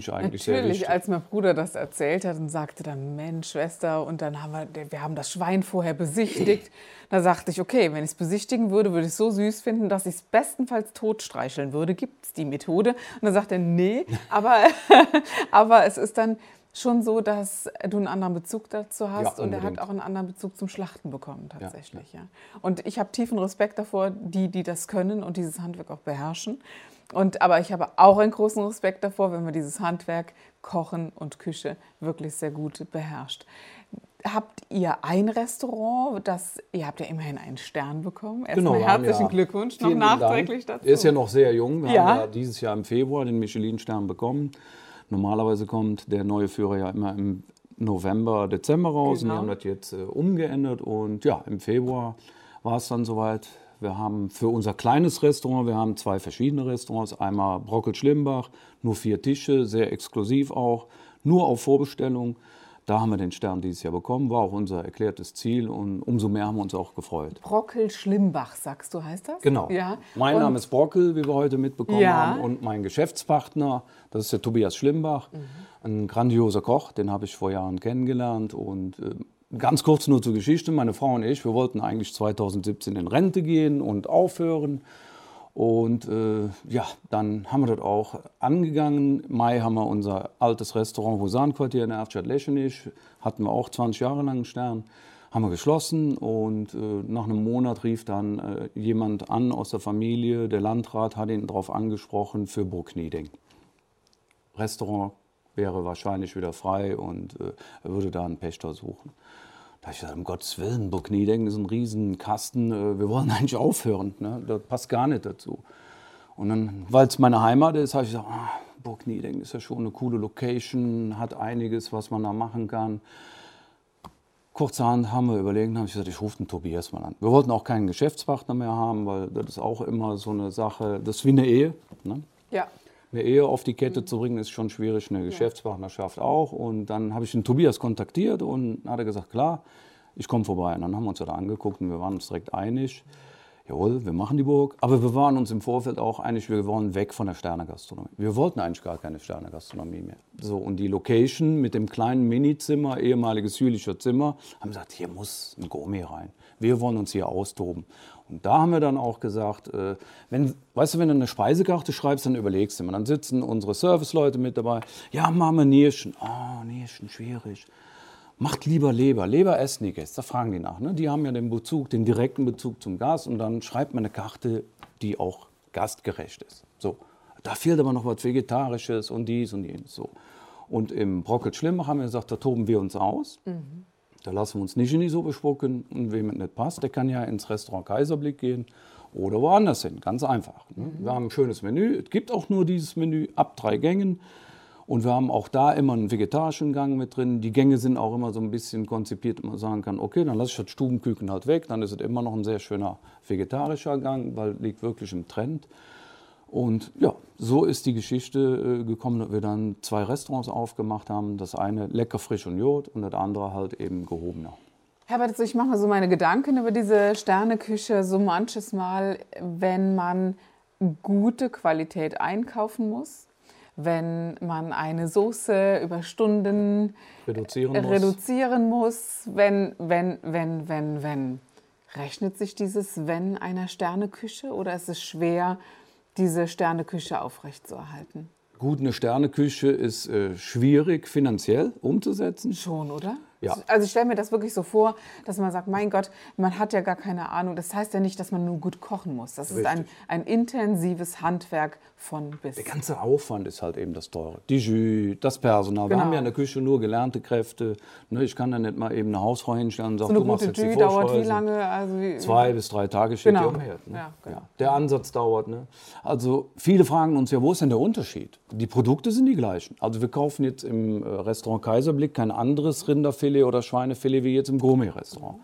Ich eigentlich Natürlich, sehr wichtig. als mein Bruder das erzählt hat und sagte dann, Mensch, Schwester, und dann haben wir, wir haben das Schwein vorher besichtigt. Da sagte ich, okay, wenn ich es besichtigen würde, würde ich es so süß finden, dass ich es bestenfalls tot streicheln würde. Gibt es die Methode? Und dann sagt er, nee, aber, aber es ist dann schon so, dass du einen anderen Bezug dazu hast Ja, und er hat auch einen anderen Bezug zum Schlachten bekommen tatsächlich. Ja, Und ich habe tiefen Respekt davor, die, die das können und dieses Handwerk auch beherrschen. Und, aber ich habe auch einen großen Respekt davor, wenn man dieses Handwerk, Kochen und Küche wirklich sehr gut beherrscht. Habt ihr ein Restaurant, das ihr habt ja immerhin einen Stern bekommen? Erstmal haben herzlichen ja- Glückwunsch noch vielen nachträglich Dank. dazu. Er ist ja noch sehr jung. Wir Ja. haben ja dieses Jahr im Februar den Michelin-Stern bekommen. Normalerweise kommt der neue Führer ja immer im November, Dezember raus. Und Genau. wir haben das jetzt äh, umgeändert. Und ja, im Februar war es dann soweit. Wir haben für unser kleines Restaurant, wir haben zwei verschiedene Restaurants. Einmal Brockel Schlimbach, nur vier Tische, sehr exklusiv auch, nur auf Vorbestellung. Da haben wir den Stern dieses Jahr bekommen, war auch unser erklärtes Ziel und umso mehr haben wir uns auch gefreut. Brockel Schlimbach, sagst du, heißt das? Genau. Ja. Mein Und- Name ist Brockel, wie wir heute mitbekommen Ja. haben. Und mein Geschäftspartner, das ist der Tobias Schlimbach, Mhm. ein grandioser Koch, den habe ich vor Jahren kennengelernt. Und äh, ganz kurz nur zur Geschichte, meine Frau und ich, wir wollten eigentlich 2017 in Rente gehen und aufhören. Und äh, ja, dann haben wir das auch angegangen. Im Mai haben wir unser altes Restaurant Busan-Quartier in Erftstadt Leschenich, hatten wir auch 20 Jahre lang einen Stern, haben wir geschlossen und äh, nach einem Monat rief dann äh, jemand an aus der Familie, der Landrat hat ihn darauf angesprochen für Burg Nieding. Restaurant wäre wahrscheinlich wieder frei und äh, er würde da einen Pächter suchen. Da habe ich gesagt, um Gottes Willen, Burg Nieding ist ein Riesenkasten, äh, wir wollen eigentlich aufhören, ne? das passt gar nicht dazu. Und dann, weil es meine Heimat ist, habe ich gesagt, ah, Burg Nieding ist ja schon eine coole Location, hat einiges, was man da machen kann. Kurzerhand haben wir überlegt, habe ich gesagt, ich rufe den Tobias mal an. Wir wollten auch keinen Geschäftspartner mehr haben, weil das ist auch immer so eine Sache, das ist wie eine Ehe. Ne? Ja. Eine Ehe auf die Kette zu bringen, ist schon schwierig, eine Geschäftspartnerschaft auch. Und dann habe ich den Tobias kontaktiert und hat er gesagt, klar, ich komme vorbei. Und dann haben wir uns das angeguckt und wir waren uns direkt einig, jawohl, wir machen die Burg. Aber wir waren uns im Vorfeld auch einig, wir wollen weg von der Sternegastronomie. Wir wollten eigentlich gar keine Sternegastronomie mehr. So, und die Location mit dem kleinen Minizimmer, ehemaliges jüdischer Zimmer, haben gesagt, hier muss ein Gourmet rein. Wir wollen uns hier austoben. Und da haben wir dann auch gesagt, äh, wenn, weißt du, wenn du eine Speisekarte schreibst, dann überlegst du immer. Dann sitzen unsere Serviceleute mit dabei. Ja, machen wir Nierchen. Ah, Nierchen, schwierig. Macht lieber Leber. Leber essen die Gäste. Da fragen die nach. Ne? Die haben ja den Bezug, den direkten Bezug zum Gast. Und dann schreibt man eine Karte, die auch gastgerecht ist. So. Da fehlt aber noch was Vegetarisches und dies und jenes. So. Und im Brockelt Schlimmach haben wir gesagt, da toben wir uns aus. Da lassen wir uns nicht in die Suppe spucken. Und wem es nicht passt, der kann ja ins Restaurant Kaiserblick gehen oder woanders hin. Ganz einfach. Ne? Wir haben ein schönes Menü. Es gibt auch nur dieses Menü ab drei Gängen. Und wir haben auch da immer einen vegetarischen Gang mit drin. Die Gänge sind auch immer so ein bisschen konzipiert, dass man sagen kann, okay, dann lasse ich das Stubenküken halt weg. Dann ist es immer noch ein sehr schöner vegetarischer Gang, weil liegt wirklich im Trend. Und ja, so ist die Geschichte äh, gekommen, dass wir dann zwei Restaurants aufgemacht haben. Das eine lecker frisch und Jod und das andere halt eben gehobener. Herbert, also ich mache mir so meine Gedanken über diese Sterneküche so manches Mal, wenn man gute Qualität einkaufen muss, wenn man eine Soße über Stunden Reduzieren muss. reduzieren muss, wenn, wenn, wenn, wenn, wenn. Rechnet sich dieses Wenn einer Sterneküche oder ist es schwer, diese Sterneküche aufrechtzuerhalten? Gut, eine Sterneküche ist äh, schwierig finanziell umzusetzen. Schon, oder? Ja. Also ich stelle mir das wirklich so vor, dass man sagt, mein Gott, man hat ja gar keine Ahnung. Das heißt ja nicht, dass man nur gut kochen muss. Das Richtig. ist ein, ein intensives Handwerk von bis. Der ganze Aufwand ist halt eben das Teure. Die Jus, das Personal. Genau. Wir haben ja in der Küche nur gelernte Kräfte. Ne, ich kann da nicht mal eben eine Hausfrau hinstellen und sagen, so du machst jetzt Jus die dauert wie lange? Also wie, Zwei bis drei Tage steht genau. die umher. Ne? Ja, genau. ja. Der Ansatz dauert. Ne? Also viele fragen uns ja, wo ist denn der Unterschied? Die Produkte sind die gleichen. Also wir kaufen jetzt im äh, Restaurant Kaiserblick kein anderes Rinderfilet oder Schweinefilet wie jetzt im Gourmet-Restaurant.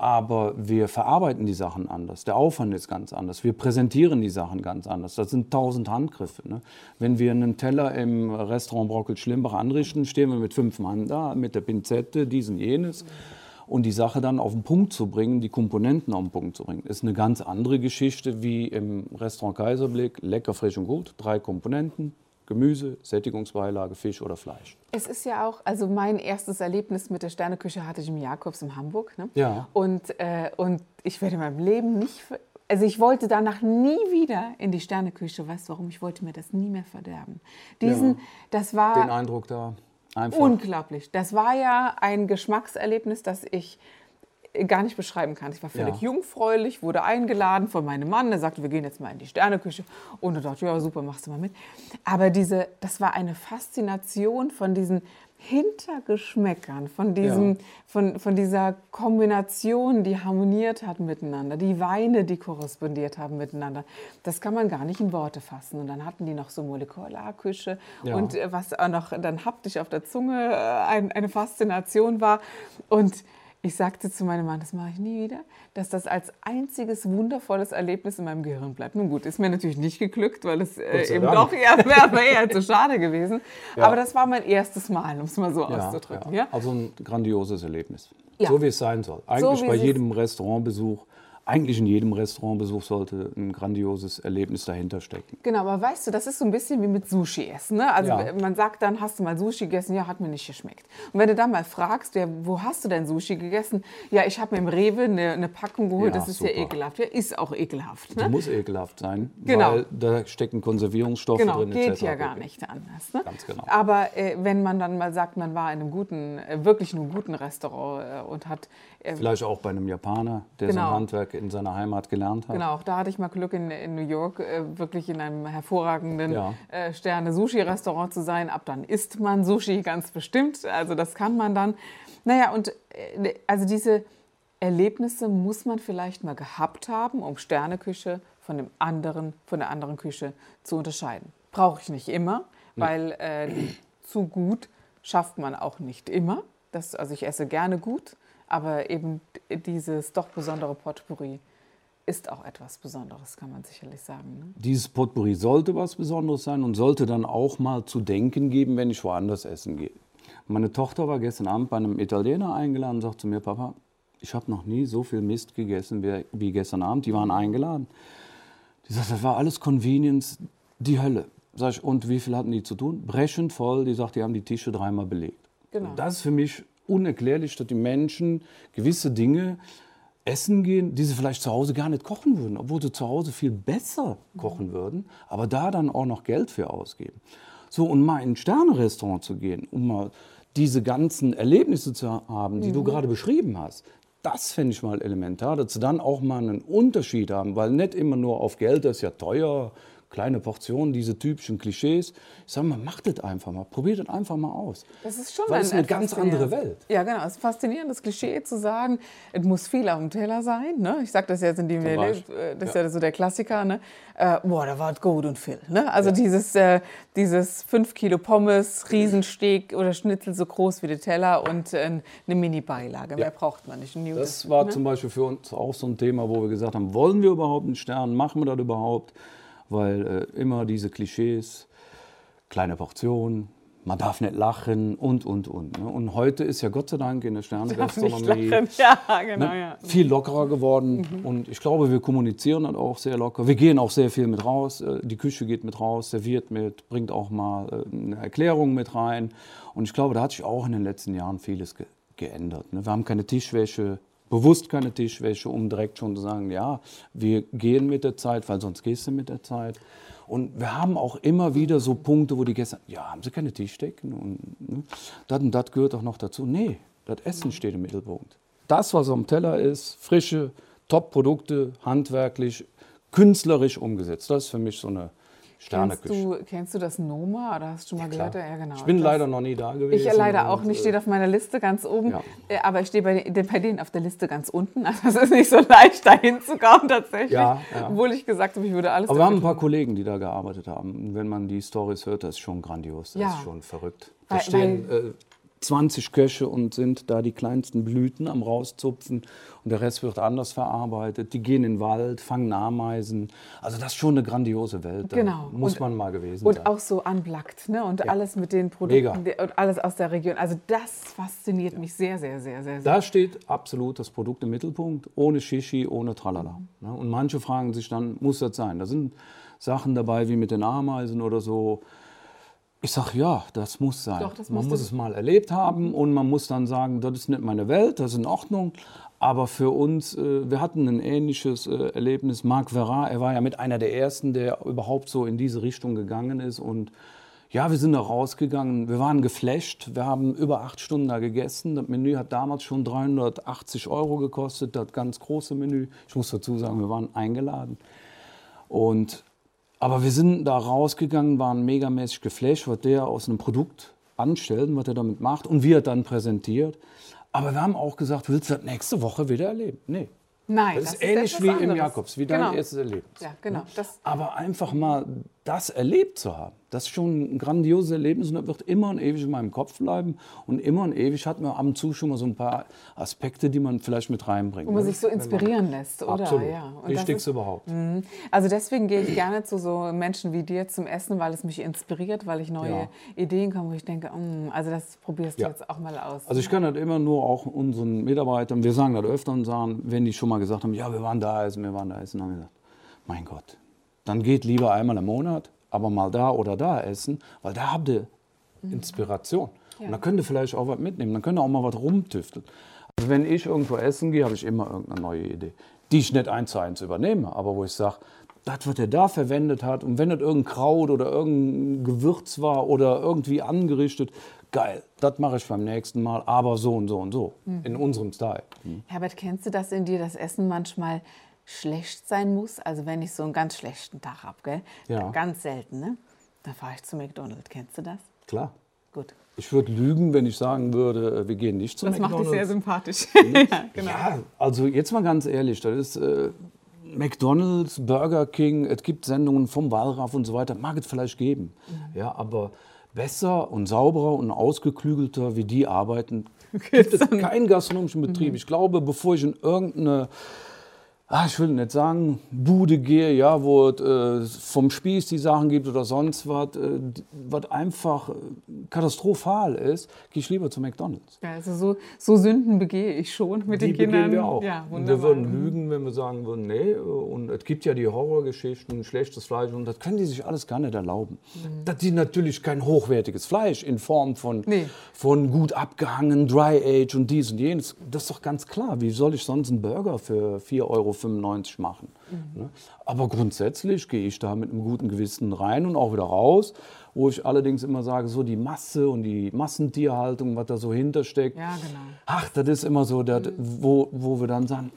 Aber wir verarbeiten die Sachen anders. Der Aufwand ist ganz anders. Wir präsentieren die Sachen ganz anders. Das sind tausend Handgriffe. Ne? Wenn wir einen Teller im Restaurant Brockel-Schlimbach anrichten, stehen wir mit fünf Mann da, mit der Pinzette, diesen, jenes. Und die Sache dann auf den Punkt zu bringen, die Komponenten auf den Punkt zu bringen, ist eine ganz andere Geschichte wie im Restaurant Kaiserblick. Lecker, frisch und gut, drei Komponenten, Gemüse, Sättigungsbeilage, Fisch oder Fleisch. Es ist ja auch, also mein erstes Erlebnis mit der Sterneküche hatte ich im Jakobs in Hamburg. Ne? Ja. Und, äh, und ich werde in meinem Leben nicht, also ich wollte danach nie wieder in die Sterneküche. Weißt du warum? Ich wollte mir das nie mehr verderben. Diesen, ja. das war. Den Eindruck da. Einfach. Unglaublich. Das war ja ein Geschmackserlebnis, das ich gar nicht beschreiben kann. Ich war völlig ja. jungfräulich, wurde eingeladen von meinem Mann. Der sagte, wir gehen jetzt mal in die Sterneküche. Und ich dachte, ja, super, machst du mal mit. Aber diese, das war eine Faszination von diesen Hintergeschmäckern, von, diesem, ja. von, von dieser Kombination, die harmoniert hat miteinander, die Weine, die korrespondiert haben miteinander. Das kann man gar nicht in Worte fassen. Und dann hatten die noch so Molekularküche ja. und äh, was auch noch dann haptisch auf der Zunge äh, ein, eine Faszination war. Und ich sagte zu meinem Mann, das mache ich nie wieder, dass das als einziges wundervolles Erlebnis in meinem Gehirn bleibt. Nun gut, ist mir natürlich nicht geglückt, weil es äh, eben Dank. doch eher, wäre eher zu schade gewesen. Ja. Aber das war mein erstes Mal, um es mal so ja, auszudrücken. Ja. Also ein grandioses Erlebnis. So wie es sein soll. Eigentlich so, bei jedem Restaurantbesuch eigentlich in jedem Restaurantbesuch sollte ein grandioses Erlebnis dahinter stecken. Genau, aber weißt du, das ist so ein bisschen wie mit Sushi essen. Ne? Also ja. man sagt dann, hast du mal Sushi gegessen? Ja, hat mir nicht geschmeckt. Und wenn du dann mal fragst, ja, wo hast du denn Sushi gegessen? Ja, ich habe mir im Rewe eine, eine Packung geholt, ja, das ist super. ja ekelhaft. Ja, ist auch ekelhaft. Ne? Muss ekelhaft sein, genau. weil da stecken Konservierungsstoffe genau, drin. Genau, geht ja gar nicht anders. Ne? Ganz genau. Aber äh, wenn man dann mal sagt, man war in einem guten, äh, wirklich einem guten Restaurant äh, und hat... Äh, Vielleicht auch bei einem Japaner, der genau. sein Handwerk in seiner Heimat gelernt hat. Genau, auch da hatte ich mal Glück in, in New York, äh, wirklich in einem hervorragenden ja. äh, Sterne-Sushi-Restaurant zu sein. Ab dann isst man Sushi ganz bestimmt, also das kann man dann. Naja, und äh, also diese Erlebnisse muss man vielleicht mal gehabt haben, um Sterneküche von, dem anderen, von der anderen Küche zu unterscheiden. Brauche ich nicht immer, nee. weil äh, zu gut schafft man auch nicht immer. Das, also ich esse gerne gut, aber eben dieses doch besondere Potpourri ist auch etwas Besonderes, kann man sicherlich sagen. Ne? Dieses Potpourri sollte was Besonderes sein und sollte dann auch mal zu denken geben, wenn ich woanders essen gehe. Meine Tochter war gestern Abend bei einem Italiener eingeladen und sagt zu mir, Papa, ich habe noch nie so viel Mist gegessen wie, gestern Abend. Die waren eingeladen. Die sagt, das war alles Convenience, die Hölle. Sag ich, und wie viel hatten die zu tun? Brechend voll. Die sagt, die haben die Tische dreimal belegt. Genau. Das ist für mich unerklärlich, dass die Menschen gewisse Dinge essen gehen, die sie vielleicht zu Hause gar nicht kochen würden, obwohl sie zu Hause viel besser kochen würden, aber da dann auch noch Geld für ausgeben. So, und mal in ein Sternerestaurant zu gehen, um mal diese ganzen Erlebnisse zu haben, die mhm. du gerade beschrieben hast, das fände ich mal elementar, dass sie dann auch mal einen Unterschied haben, weil nicht immer nur auf Geld, das ist ja teuer, kleine Portionen, diese typischen Klischees. Ich sage mal, macht das einfach mal, probiert das einfach mal aus. Das ist schon Weil es eine ganz andere Welt. Ja, genau. Es ist faszinierend, das Klischee zu sagen, es muss viel auf dem Teller sein. Ne? Ich sage das jetzt in die Mail, äh, das ist ja. ja so der Klassiker. Ne? Äh, boah, da war es gut und viel. Ne? Also ja. dieses, äh, dieses 5 Kilo Pommes, Riesensteak oder Schnitzel so groß wie der Teller und äh, eine Mini-Beilage. Mehr braucht man nicht. das war ne? zum Beispiel für uns auch so ein Thema, wo wir gesagt haben, wollen wir überhaupt einen Stern, machen wir das überhaupt? Weil äh, immer diese Klischees, kleine Portionen, man darf nicht lachen und, und, und. Ne? Und heute ist ja Gott sei Dank in der Sternegastronomie ja, genau, ne? ja. viel lockerer geworden. Mhm. Und ich glaube, wir kommunizieren dann auch sehr locker. Wir gehen auch sehr viel mit raus. Äh, die Küche geht mit raus, serviert mit, bringt auch mal äh, eine Erklärung mit rein. Und ich glaube, da hat sich auch in den letzten Jahren vieles ge geändert. Ne? Wir haben keine Tischwäsche bewusst keine Tischwäsche, um direkt schon zu sagen, ja, wir gehen mit der Zeit, weil sonst gehst du mit der Zeit. Und wir haben auch immer wieder so Punkte, wo die Gäste sagen, ja, haben sie keine Tischdecken? Und ne, das und das gehört auch noch dazu. Nee, Das Essen steht im Mittelpunkt. Das, was am Teller ist, frische, Top-Produkte, handwerklich, künstlerisch umgesetzt. Das ist für mich so eine Kennst du, kennst du das Noma oder hast du mal ja, gehört? Ja, genau. Ich bin das, leider noch nie da gewesen. Ich leider auch nicht, steht auf meiner Liste ganz oben. Ja. Äh, aber ich stehe bei, bei, denen auf der Liste ganz unten. Also es ist nicht so leicht, da hinzukommen tatsächlich. Ja, ja. Obwohl ich gesagt habe, ich würde alles Aber wir haben ein paar Kollegen, die da gearbeitet haben. wenn man die Stories hört, das ist schon grandios. Das ist schon verrückt. Da stehen äh, 20 Köche und sind da die kleinsten Blüten am rauszupfen und der Rest wird anders verarbeitet. Die gehen in den Wald, fangen Ameisen. Also das ist schon eine grandiose Welt. Genau. Muss und, man mal gewesen und sein. Und auch so unplugged, ne? Und ja. alles mit den Produkten Mega. und alles aus der Region. Also das fasziniert ja. mich sehr, sehr, sehr, sehr. Da steht absolut das Produkt im Mittelpunkt, ohne Shishi, ohne Tralala. Mhm. Und manche fragen sich dann, muss das sein? Da sind Sachen dabei wie mit den Ameisen oder so ich sage, ja, das muss sein. Doch, das man muss es mal erlebt haben und man muss dann sagen, das ist nicht meine Welt, das ist in Ordnung. Aber für uns, äh, wir hatten ein ähnliches äh, Erlebnis. Marc Verrat, er war ja mit einer der Ersten, der überhaupt so in diese Richtung gegangen ist. Und ja, wir sind da rausgegangen, wir waren geflasht, wir haben über acht Stunden da gegessen. Das Menü hat damals schon 380 Euro gekostet, das ganz große Menü. Ich muss dazu sagen, wir waren eingeladen. Und aber wir sind da rausgegangen, waren megamäßig geflasht, was der aus einem Produkt anstellt, was er damit macht und wie er dann präsentiert. Aber wir haben auch gesagt, willst du das nächste Woche wieder erleben? Nee. Nein, das, das ist ähnlich wie anderes. im Jakobs, wie dein genau. erstes Erlebnis. Ja, genau. Das Aber einfach mal das erlebt zu haben, das ist schon ein grandioses Erlebnis und das wird immer und ewig in meinem Kopf bleiben. Und immer und ewig hat man ab und zu schon mal so ein paar Aspekte, die man vielleicht mit reinbringt. Wo man sich so inspirieren lässt, oder? Absolut. Ja. Wichtigste überhaupt. Mh. Also deswegen gehe ich gerne zu so Menschen wie dir zum Essen, weil es mich inspiriert, weil ich neue ja. Ideen komme, wo ich denke, mh, also das probierst du ja. jetzt auch mal aus. Also ich kann das immer nur auch unseren Mitarbeitern, wir sagen das öfter und sagen, wenn die schon mal gesagt haben, ja, wir waren da essen, wir waren da essen, dann haben wir gesagt, mein Gott, dann geht lieber einmal im Monat aber mal da oder da essen, weil da habt ihr mhm. Inspiration. Ja. Und da könnt ihr vielleicht auch was mitnehmen, dann könnt ihr auch mal was rumtüfteln. Also wenn ich irgendwo essen gehe, habe ich immer irgendeine neue Idee, die ich nicht eins zu eins übernehme, aber wo ich sage, das, was er da verwendet hat, und wenn das irgendein Kraut oder irgendein Gewürz war oder irgendwie angerichtet, geil, das mache ich beim nächsten Mal, aber so und so und so, mhm. in unserem Style. Mhm. Herbert, kennst du das in dir, das Essen manchmal schlecht sein muss. Also wenn ich so einen ganz schlechten Tag habe, Ja. Ganz selten, ne? Dann fahre ich zu McDonald's. Kennst du das? Klar. Gut. Ich würde lügen, wenn ich sagen würde, äh, wir gehen nicht zu das McDonald's. Das macht dich sehr sympathisch. ja, genau. ja, also jetzt mal ganz ehrlich, das ist äh, McDonald's, Burger King, es gibt Sendungen vom Wallraff und so weiter, mag es vielleicht geben. Mhm. Ja, aber besser und sauberer und ausgeklügelter, wie die arbeiten, gibt es keinen gastronomischen Betrieb. Mhm. Ich glaube, bevor ich in irgendeine ah, ich will nicht sagen, Bude gehe, ja, wo es äh, vom Spieß die Sachen gibt oder sonst was, äh, was einfach äh, katastrophal ist, gehe ich lieber zu McDonalds. Ja, also so, so Sünden begehe ich schon mit die den Kindern. wir auch. Ja, und wir würden lügen, wenn wir sagen würden, nee, und es gibt ja die Horrorgeschichten, schlechtes Fleisch und das können die sich alles gar nicht erlauben. Mhm. Dass die natürlich kein hochwertiges Fleisch in Form von, nee. von gut abgehangen, Dry Age und dies und jenes, das ist doch ganz klar. Wie soll ich sonst einen Burger für 4 Euro 95 machen. Mhm. Aber grundsätzlich gehe ich da mit einem guten Gewissen rein und auch wieder raus, wo ich allerdings immer sage, so die Masse und die Massentierhaltung, was da so hintersteckt. Ja, genau. Ach, das ist immer so, das, wo, wo wir dann sagen,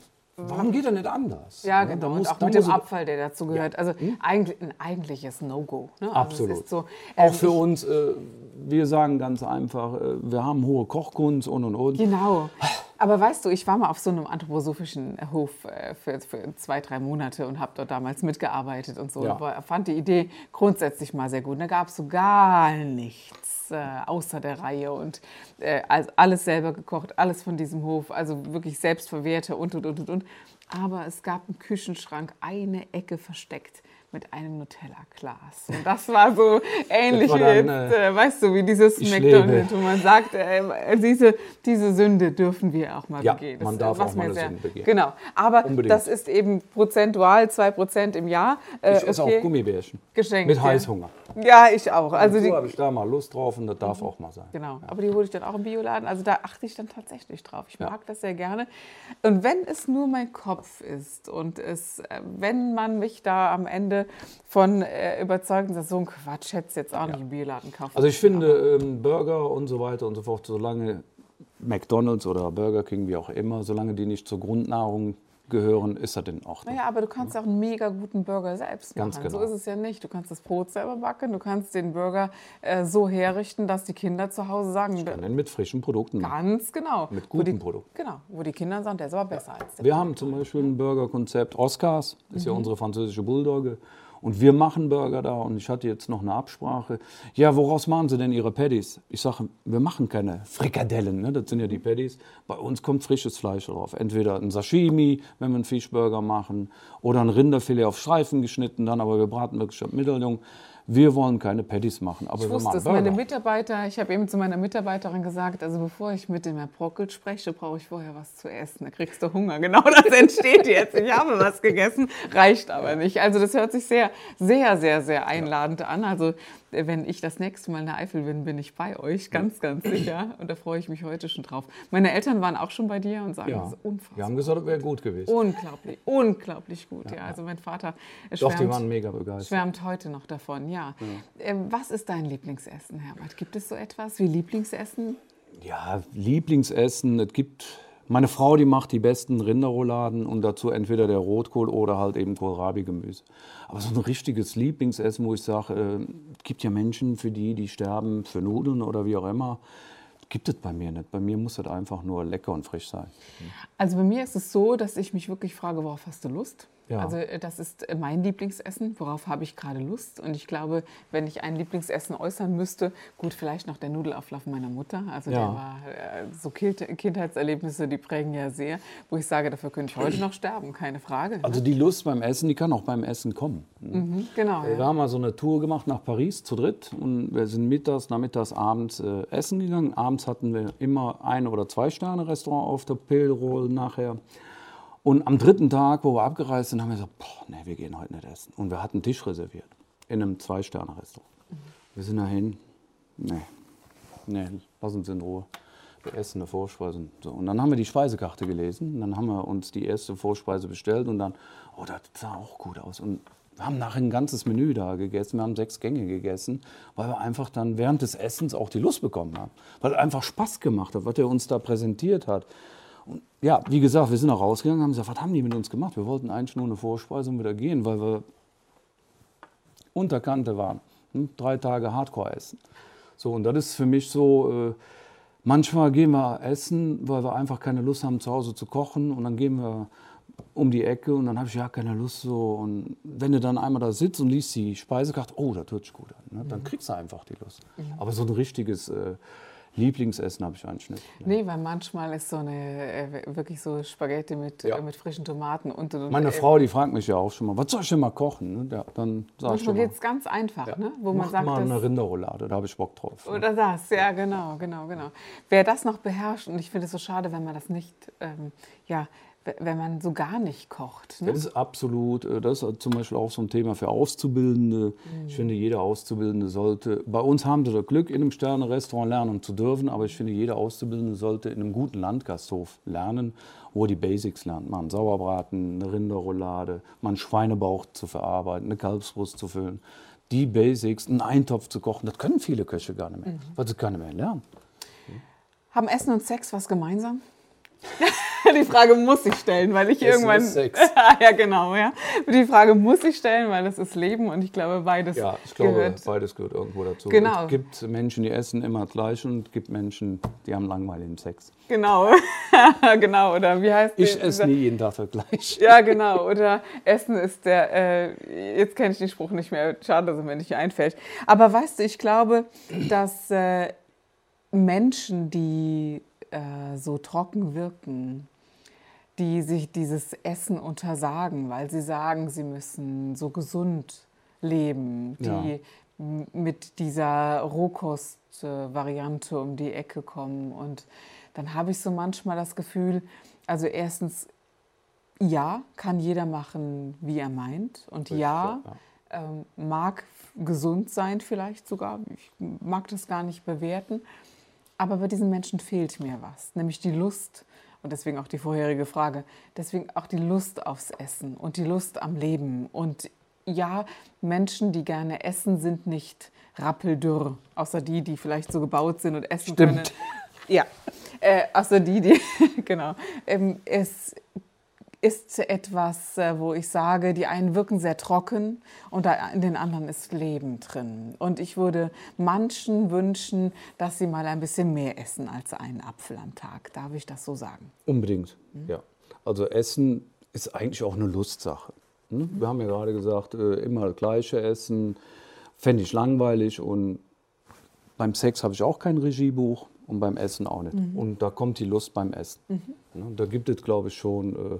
Warum geht er nicht anders? Ja, genau. Muss, und auch mit dem Abfall, der dazu gehört. Ja. Also hm? eigentlich, ein eigentliches No-Go. Ne? Also Absolut. So, äh, auch für uns, äh, wir sagen ganz einfach, äh, wir haben hohe Kochkunst und und und. Genau. Aber weißt du, ich war mal auf so einem anthroposophischen Hof äh, für, für zwei, drei Monate und habe dort damals mitgearbeitet und so. Ja. Aber fand die Idee grundsätzlich mal sehr gut. Da gab es so gar nichts äh, außer der Reihe und äh, alles selber gekocht, alles von diesem Hof, also wirklich selbstverwehrte und und und und und. Aber es gab einen Küchenschrank, eine Ecke versteckt mit einem Nutella-Glas. Und das war so ähnlich war dann, jetzt, äh, weißt du, wie dieses McDonald's, wo man sagt, äh, diese, diese Sünde dürfen wir auch mal ja, begehen. Das, man darf auch mal eine sehr, Sünde begehen. Genau, aber Unbedingt. das ist eben prozentual 2% im Jahr. Äh, ich esse okay. auch Gummibärchen. Geschenkt. Mit Heißhunger. Ja, ich auch. Also so habe ich da mal Lust drauf und das darf mhm. auch mal sein. Genau, ja. aber die hole ich dann auch im Bioladen. Also da achte ich dann tatsächlich drauf. Ich mag das sehr gerne. Und wenn es nur mein Kopf ist und es, äh, wenn man mich da am Ende von äh, überzeugt, dass so ein Quatsch hätte jetzt auch nicht im Bioladen kaufen. Also ich finde ähm, Burger und so weiter und so fort, solange McDonald's oder Burger King, wie auch immer, solange die nicht zur Grundnahrung gehören, ist das in Ordnung. Naja, aber du kannst ja. auch einen mega guten Burger selbst machen. Ganz genau. So ist es ja nicht. Du kannst das Brot selber backen, du kannst den Burger äh, so herrichten, dass die Kinder zu Hause sagen, ich kann den mit frischen Produkten machen. Ganz genau. Mit guten die, Produkten. Genau, wo die Kinder sagen, der ist aber besser als der. Wir haben zum Beispiel ein Burgerkonzept Oscars, ist mhm. ja unsere französische Bulldogge. Und wir machen Burger da und ich hatte jetzt noch eine Absprache. Ja, woraus machen Sie denn Ihre Patties? Ich sage, wir machen keine Frikadellen, ne? das sind ja die Patties. Bei uns kommt frisches Fleisch drauf. Entweder ein Sashimi, wenn wir einen Fischburger machen, oder ein Rinderfilet auf Streifen geschnitten, dann aber wir braten wirklich ab Mitteljung. Wir wollen keine Patties machen, aber ich wir wusste es. Meine Mitarbeiter, ich habe eben zu meiner Mitarbeiterin gesagt, also bevor ich mit dem Herr Brockel spreche, brauche ich vorher was zu essen. Da kriegst du Hunger. Genau das entsteht jetzt. Ich habe was gegessen, reicht aber nicht. Also das hört sich sehr, sehr, sehr, sehr einladend an. Also wenn ich das nächste Mal in der Eifel bin, bin ich bei euch, ganz, ganz sicher. Und da freue ich mich heute schon drauf. Meine Eltern waren auch schon bei dir und sagen, ja. das ist unfassbar. Wir haben gesagt, es wäre gut gewesen. Unglaublich, unglaublich gut. Ja, ja. also mein Vater schwärmt, Doch, die waren mega begeistert. schwärmt heute noch davon, ja. ja. Ähm, was ist dein Lieblingsessen, Herbert? Gibt es so etwas wie Lieblingsessen? Ja, Lieblingsessen, es gibt meine Frau, die macht die besten Rinderrouladen und dazu entweder der Rotkohl oder halt eben Kohlrabi-Gemüse. Aber so ein richtiges Lieblingsessen, wo ich sage, äh, es gibt ja Menschen, für die, die sterben für Nudeln oder wie auch immer, gibt es bei mir nicht. Bei mir muss das einfach nur lecker und frisch sein. Also bei mir ist es so, dass ich mich wirklich frage, worauf hast du Lust? Ja. Also äh, das ist äh, mein Lieblingsessen, worauf habe ich gerade Lust. Und ich glaube, wenn ich ein Lieblingsessen äußern müsste, gut, vielleicht noch der Nudelauflauf meiner Mutter. Also Ja. der war äh, so Kind- Kindheitserlebnisse, die prägen ja sehr, wo ich sage, dafür könnte ich heute noch sterben, keine Frage. ne? Also die Lust beim Essen, die kann auch beim Essen kommen. Mhm, genau. Wir Ja. haben mal so eine Tour gemacht nach Paris zu dritt und wir sind mittags, nachmittags, abends äh, essen gegangen. Abends hatten wir immer ein- oder zwei Sterne Restaurant auf der Pillroll nachher. Und am dritten Tag, wo wir abgereist sind, haben wir gesagt, boah, nee, wir gehen heute nicht essen. Und wir hatten einen Tisch reserviert in einem Zwei-Sterne-Restaurant. Wir sind dahin, nee, nee, lass uns in Ruhe. Wir essen eine Vorspeise. und So. Und dann haben wir die Speisekarte gelesen. Und dann haben wir uns die erste Vorspeise bestellt und dann, oh, das sah auch gut aus. Und wir haben nachher ein ganzes Menü da gegessen. Wir haben sechs Gänge gegessen, weil wir einfach dann während des Essens auch die Lust bekommen haben. Weil es einfach Spaß gemacht hat, was er uns da präsentiert hat. Ja, wie gesagt, wir sind auch rausgegangen und haben gesagt, was haben die mit uns gemacht? Wir wollten eigentlich nur eine Vorspeise und wieder gehen, weil wir unter Kante waren. Hm? Drei Tage Hardcore essen. So, und das ist für mich so, äh, manchmal gehen wir essen, weil wir einfach keine Lust haben, zu Hause zu kochen. Und dann gehen wir um die Ecke und dann habe ich ja keine Lust so. Und wenn du dann einmal da sitzt und liest die Speisekarte, oh, das hört sich gut an. Ne? Dann kriegst du einfach die Lust. Aber so ein richtiges äh, Lieblingsessen habe ich eigentlich nicht. ne? Nee, weil manchmal ist so eine äh, wirklich so Spaghetti mit, Ja. äh, mit frischen Tomaten und, und Meine äh, Frau, die fragt mich ja auch schon mal, was soll ich denn mal kochen? Ne? Ja, dann sag Manchmal geht es ganz einfach, ne? wo man mach sagt, mal eine Rinderroulade, da habe ich Bock drauf. ne? Oder das, ja, genau, genau, genau. Wer das noch beherrscht, und ich finde es so schade, wenn man das nicht, ähm, ja, wenn man so gar nicht kocht. Ne? Das ist absolut, äh, das ist zum Beispiel auch so ein Thema für Auszubildende. Ich finde, jeder Auszubildende sollte, bei uns haben sie das Glück, in einem Sterne-Restaurant lernen zu dürfen, aber ich finde, jeder Auszubildende sollte in einem guten Landgasthof lernen, wo er die Basics lernt. Mal einen Sauerbraten, eine Rinderroulade, mal einen Schweinebauch zu verarbeiten, eine Kalbsbrust zu füllen. Die Basics, einen Eintopf zu kochen, das können viele Köche gar nicht mehr, weil sie gar nicht mehr lernen. Haben Essen und Sex was gemeinsam? Die Frage muss ich stellen, weil ich Essen irgendwann. ist Sex. ja, genau, ja. Die Frage muss ich stellen, weil das ist Leben und ich glaube, beides Ja, ich glaube, gehört. beides gehört irgendwo dazu. Genau. Es gibt Menschen, die essen immer gleich und es gibt Menschen, die haben langweiligen Sex. Genau, genau. Oder wie heißt Ich esse nie jeden Tag gleich. Ja, genau. Oder Essen ist der, äh, jetzt kenne ich den Spruch nicht mehr, schade, dass er mir nicht einfällt. Aber weißt du, ich glaube, dass äh, Menschen, die äh, so trocken wirken, die sich dieses Essen untersagen, weil sie sagen, sie müssen so gesund leben, die Ja. m- mit dieser Rohkost-Variante um die Ecke kommen. Und dann habe ich so manchmal das Gefühl, also erstens, ja, kann jeder machen, wie er meint. Und ja, ähm, mag gesund sein vielleicht sogar. Ich mag das gar nicht bewerten. Aber bei diesen Menschen fehlt mir was, nämlich die Lust. Und deswegen auch die vorherige Frage. Deswegen auch die Lust aufs Essen und die Lust am Leben. Und ja, Menschen, die gerne essen, sind nicht rappeldürr. Außer die, die vielleicht so gebaut sind und essen Stimmt. können. Ja, Äh, also die, die, genau. Ähm, es ist etwas, äh, wo ich sage, die einen wirken sehr trocken und in den anderen ist Leben drin. Und ich würde manchen wünschen, dass sie mal ein bisschen mehr essen als einen Apfel am Tag. Darf ich das so sagen? Unbedingt, mhm. ja. Also Essen ist eigentlich auch eine Lustsache. Ne? Wir haben ja gerade gesagt, äh, immer das Gleiche essen, fände ich langweilig und beim Sex habe ich auch kein Regiebuch und beim Essen auch nicht. Mhm. Und da kommt die Lust beim Essen. Mhm. Ne, da gibt es, glaube ich, schon äh,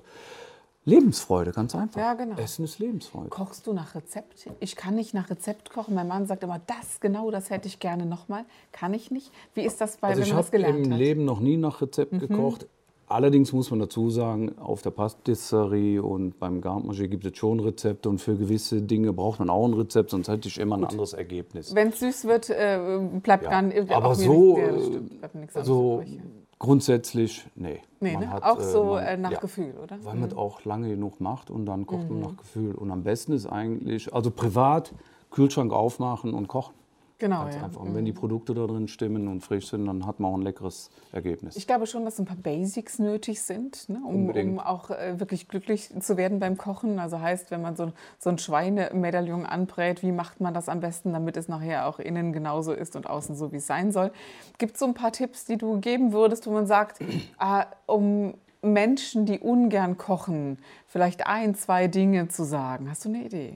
Lebensfreude, ganz einfach. Ja, genau. Essen ist Lebensfreude. Kochst du nach Rezept? Ich kann nicht nach Rezept kochen. Mein Mann sagt immer, das, genau das hätte ich gerne nochmal. Kann ich nicht. Wie ist das bei, also wenn man das gelernt hat? Ich habe im Leben noch nie nach Rezept mhm. gekocht. Allerdings muss man dazu sagen, auf der Pastisserie und beim Garmanger gibt es schon Rezepte und für gewisse Dinge braucht man auch ein Rezept, sonst hätte ich immer ein Gut. anderes Ergebnis. Wenn es süß wird, äh, bleibt ja. gar nicht. Aber so, nicht, ja, so grundsätzlich, nee. nee ne? hat, auch so äh, man, nach ja, Gefühl, oder? Weil man mhm. auch lange genug macht und dann kocht mhm. man nach Gefühl. Und am besten ist eigentlich, also privat, Kühlschrank aufmachen und kochen. Genau. Ganz ja. einfach. Und wenn die Produkte da drin stimmen und frisch sind, dann hat man auch ein leckeres Ergebnis. Ich glaube schon, dass ein paar Basics nötig sind, ne? um, um, auch äh, wirklich glücklich zu werden beim Kochen. Also heißt, wenn man so, so ein Schweinemedaillon anbrät, wie macht man das am besten, damit es nachher auch innen genauso ist und außen so, wie es sein soll. Gibt es so ein paar Tipps, die du geben würdest, wo man sagt, äh, um Menschen, die ungern kochen, vielleicht ein, zwei Dinge zu sagen? Hast du eine Idee?